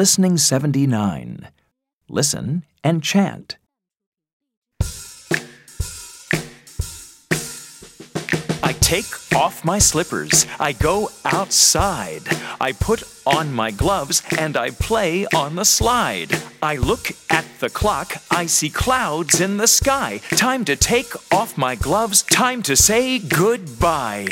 Listening 79. Listen and chant. I take off my slippers. I go outside. I put on my gloves and I play on the slide. I look at the clock. I see clouds in the sky. Time to take off my gloves. Time to say goodbye.